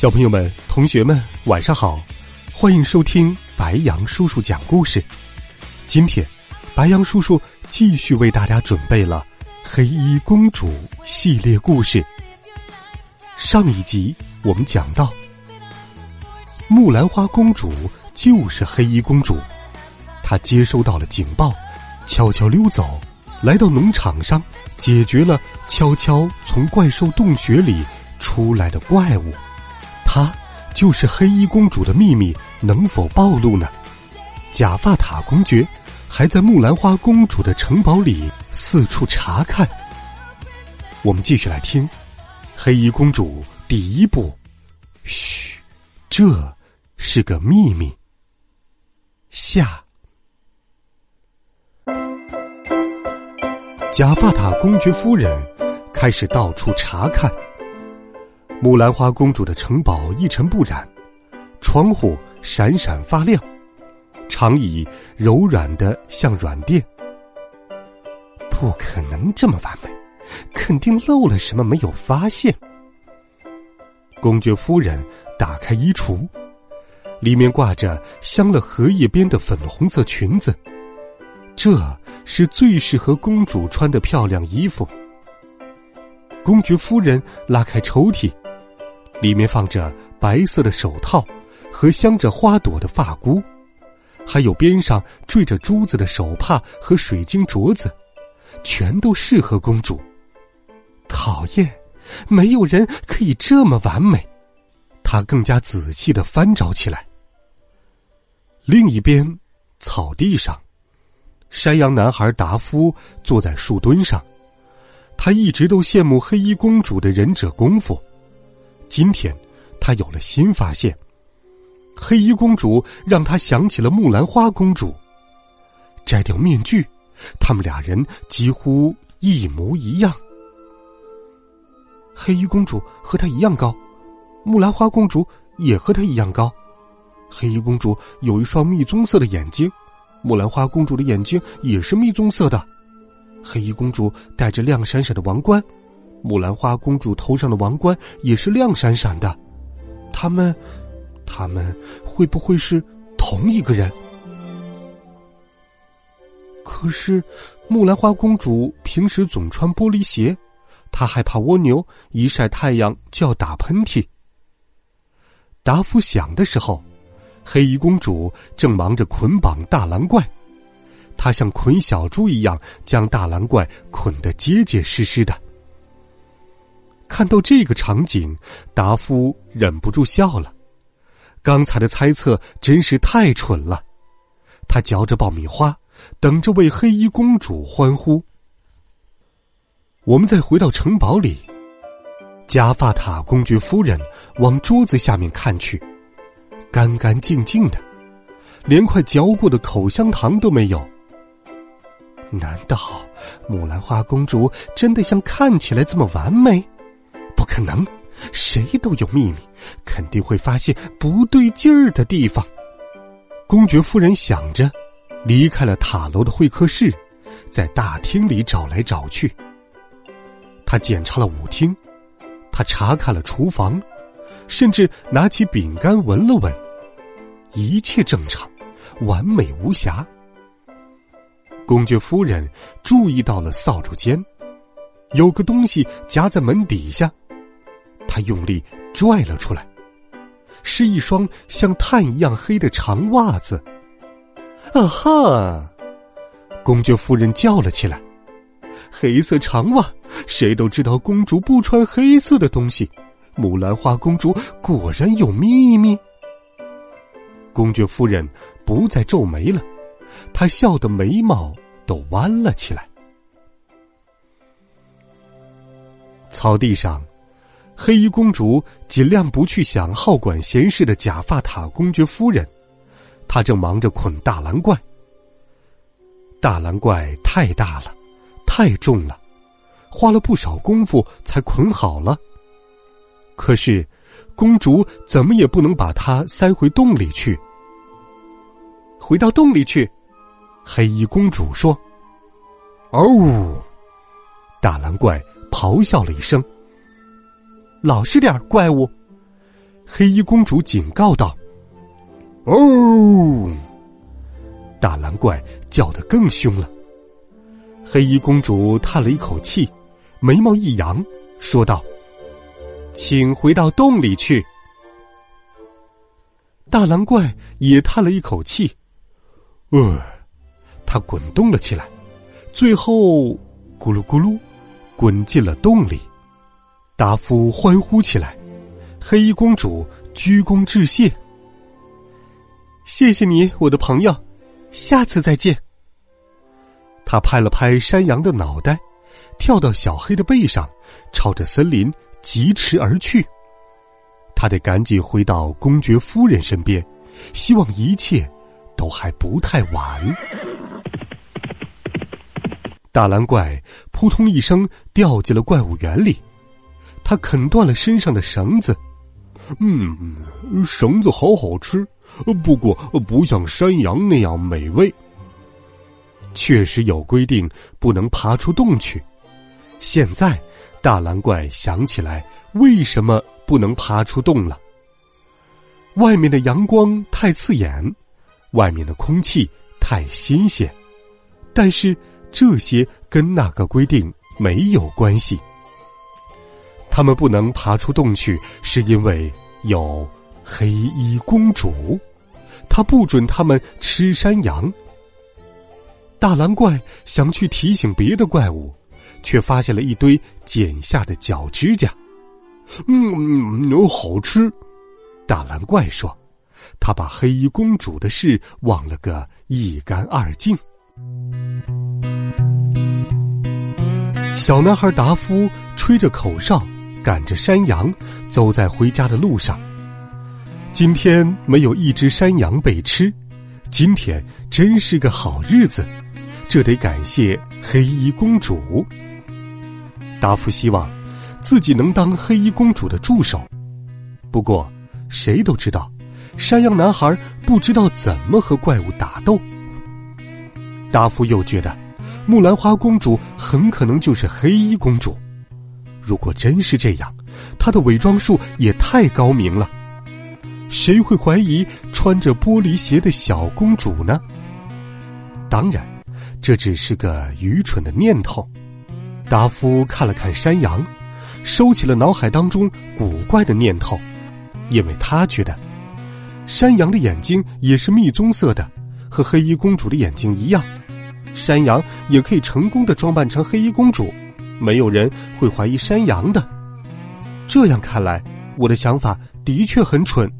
小朋友们、同学们，晚上好！欢迎收听白杨叔叔讲故事。今天，白杨叔叔继续为大家准备了《黑衣公主》系列故事。上一集我们讲到，木兰花公主就是黑衣公主，她接收到了警报，悄悄溜走，来到农场上，解决了悄悄从怪兽洞穴里出来的怪物。她就是黑衣公主的秘密能否暴露呢？假发塔公爵还在木兰花公主的城堡里四处查看。我们继续来听《黑衣公主》第一部。嘘，这是个秘密。下，假发塔公爵夫人开始到处查看。木兰花公主的城堡一尘不染，窗户闪闪发亮，长椅柔软的像软垫。不可能这么完美，肯定漏了什么没有发现。公爵夫人打开衣橱，里面挂着镶了荷叶边的粉红色裙子，这是最适合公主穿的漂亮衣服。公爵夫人拉开抽屉。里面放着白色的手套和镶着花朵的发箍，还有边上缀着珠子的手帕和水晶镯子，全都适合公主。讨厌，没有人可以这么完美。他更加仔细的翻找起来。另一边，草地上，山羊男孩达夫坐在树墩上，他一直都羡慕黑衣公主的忍者功夫。今天，他有了新发现。黑衣公主让他想起了木兰花公主。摘掉面具，他们俩人几乎一模一样。黑衣公主和她一样高，木兰花公主也和她一样高。黑衣公主有一双蜜棕色的眼睛，木兰花公主的眼睛也是蜜棕色的。黑衣公主戴着亮闪闪的王冠。木兰花公主头上的王冠也是亮闪闪的，他们，他们会不会是同一个人？可是，木兰花公主平时总穿玻璃鞋，她害怕蜗牛一晒太阳就要打喷嚏。达夫想的时候，黑衣公主正忙着捆绑大蓝怪，她像捆小猪一样将大蓝怪捆得结结实实的。看到这个场景，达夫忍不住笑了。刚才的猜测真是太蠢了。他嚼着爆米花，等着为黑衣公主欢呼。我们再回到城堡里，加法塔公爵夫人往桌子下面看去，干干净净的，连块嚼过的口香糖都没有。难道木兰花公主真的像看起来这么完美？不可能，谁都有秘密，肯定会发现不对劲儿的地方。公爵夫人想着，离开了塔楼的会客室，在大厅里找来找去。他检查了舞厅，他查看了厨房，甚至拿起饼干闻了闻，一切正常，完美无瑕。公爵夫人注意到了扫帚间，有个东西夹在门底下。他用力拽了出来，是一双像炭一样黑的长袜子。啊哈！公爵夫人叫了起来：“黑色长袜，谁都知道公主不穿黑色的东西。木兰花公主果然有秘密。”公爵夫人不再皱眉了，她笑得眉毛都弯了起来。草地上。黑衣公主尽量不去想好管闲事的假发塔公爵夫人，她正忙着捆大蓝怪。大蓝怪太大了，太重了，花了不少功夫才捆好了。可是，公主怎么也不能把它塞回洞里去。回到洞里去，黑衣公主说：“哦！”大蓝怪咆哮了一声。“老实点怪物！”黑衣公主警告道。“哦！”大蓝怪叫得更凶了。黑衣公主叹了一口气，眉毛一扬，说道：“请回到洞里去。”大蓝怪也叹了一口气，呃，他滚动了起来，最后咕噜咕噜，滚进了洞里。达夫欢呼起来，黑衣公主鞠躬致谢：“谢谢你，我的朋友。”下次再见。他拍了拍山羊的脑袋，跳到小黑的背上，朝着森林疾驰而去。他得赶紧回到公爵夫人身边，希望一切都还不太晚。大蓝怪扑通一声掉进了怪物园里，他啃断了身上的绳子。嗯，绳子好好吃。不过，不像山羊那样美味。确实有规定，不能爬出洞去。现在，大蓝怪想起来为什么不能爬出洞了。外面的阳光太刺眼，外面的空气太新鲜，但是这些跟那个规定没有关系。他们不能爬出洞去，是因为有。黑衣公主，她不准他们吃山羊。大蓝怪想去提醒别的怪物，却发现了一堆剪下的脚指甲。嗯，好吃。大蓝怪说：“他把黑衣公主的事忘了个一干二净。”小男孩达夫吹着口哨，赶着山羊，走在回家的路上。今天没有一只山羊被吃，今天真是个好日子，这得感谢黑衣公主。达夫希望自己能当黑衣公主的助手，不过谁都知道，山羊男孩不知道怎么和怪物打斗。达夫又觉得，木兰花公主很可能就是黑衣公主。如果真是这样，她的伪装术也太高明了。谁会怀疑穿着玻璃鞋的小公主呢？当然，这只是个愚蠢的念头。达夫看了看山羊，收起了脑海当中古怪的念头，因为他觉得，山羊的眼睛也是蜜棕色的，和黑衣公主的眼睛一样。山羊也可以成功的装扮成黑衣公主，没有人会怀疑山羊的。这样看来，我的想法的确很蠢。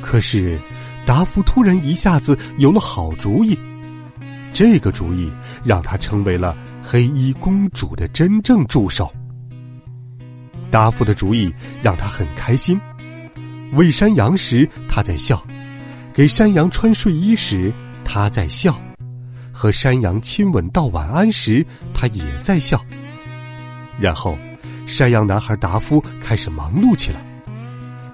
可是，达夫突然一下子有了好主意，这个主意让他成为了黑衣公主的真正助手。达夫的主意让他很开心，喂山羊时他在笑，给山羊穿睡衣时他在笑，和山羊亲吻道晚安时他也在笑。然后，山羊男孩达夫开始忙碌起来。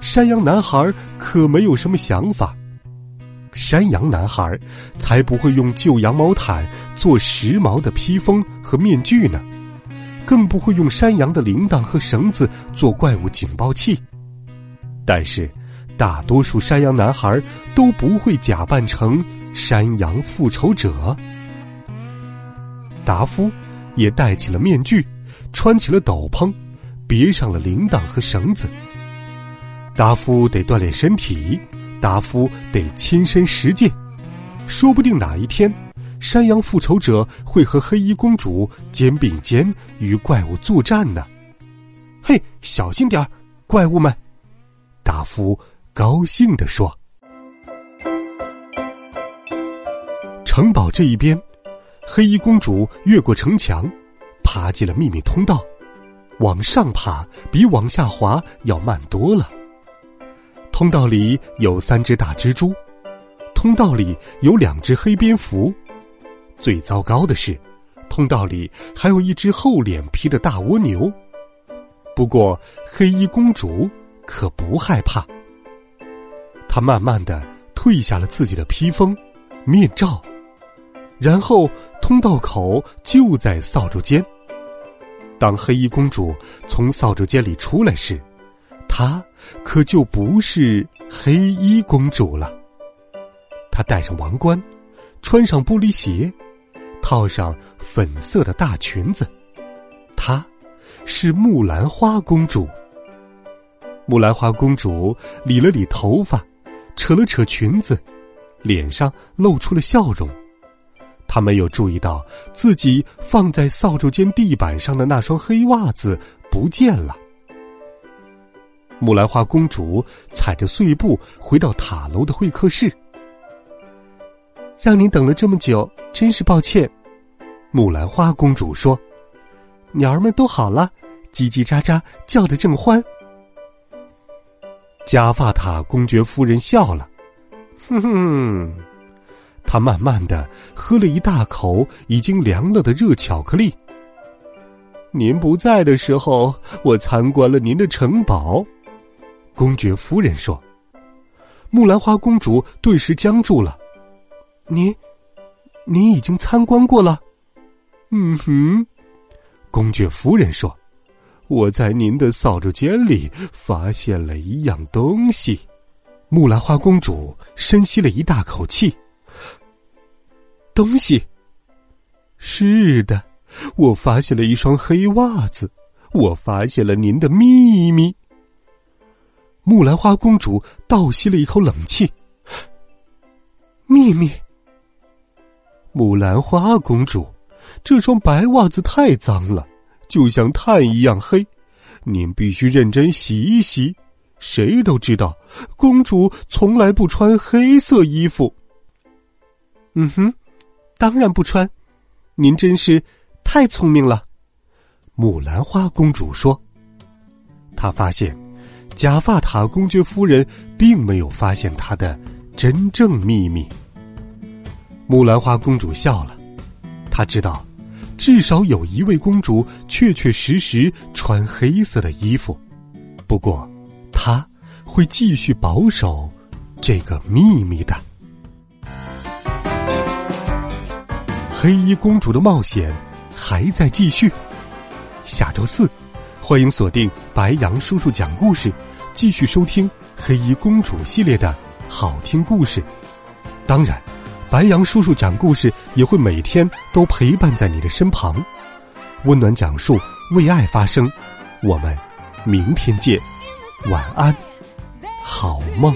山羊男孩可没有什么想法。山羊男孩才不会用旧羊毛毯做时髦的披风和面具呢，更不会用山羊的铃铛和绳子做怪物警报器。但是，大多数山羊男孩都不会假扮成山羊复仇者。达夫也戴起了面具，穿起了斗篷，别上了铃铛和绳子。达夫得锻炼身体，达夫得亲身实践，说不定哪一天，山羊复仇者会和黑衣公主肩并肩与怪物作战呢。嘿，小心点儿，怪物们！达夫高兴地说。城堡这一边，黑衣公主越过城墙，爬进了秘密通道。往上爬比往下滑要慢多了。通道里有三只大蜘蛛，通道里有两只黑蝙蝠，最糟糕的是，通道里还有一只厚脸皮的大蜗牛。不过，黑衣公主可不害怕。她慢慢的褪下了自己的披风、面罩，然后通道口就在扫帚间。当黑衣公主从扫帚间里出来时，她可就不是黑衣公主了。她戴上王冠，穿上玻璃鞋，套上粉色的大裙子，她是木兰花公主。木兰花公主理了理头发，扯了扯裙子，脸上露出了笑容。他没有注意到自己放在扫帚间地板上的那双黑袜子不见了。木兰花公主踩着碎步回到塔楼的会客室，让您等了这么久，真是抱歉。木兰花公主说：“鸟儿们都好了，叽叽喳喳叫得正欢。”加法塔公爵夫人笑了，哼哼，他慢慢的喝了一大口已经凉了的热巧克力。您不在的时候，我参观了您的城堡。公爵夫人说：“木兰花公主顿时僵住了。您，您已经参观过了。”嗯哼，公爵夫人说：“我在您的扫帚间里发现了一样东西。”木兰花公主深吸了一大口气。东西？是的，我发现了一双黑袜子。我发现了您的秘密。木兰花公主倒吸了一口冷气。秘密。木兰花公主，这双白袜子太脏了，就像炭一样黑，您必须认真洗一洗。谁都知道，公主从来不穿黑色衣服。嗯哼，当然不穿。您真是太聪明了。木兰花公主说：“她发现。”假发塔公爵夫人并没有发现她的真正秘密。木兰花公主笑了，她知道，至少有一位公主确确实实穿黑色的衣服，不过，她会继续保守这个秘密的。黑衣公主的冒险还在继续，下周四。欢迎锁定白杨叔叔讲故事，继续收听黑衣公主系列的好听故事。当然，白杨叔叔讲故事也会每天都陪伴在你的身旁，温暖讲述，为爱发声。我们明天见，晚安，好梦。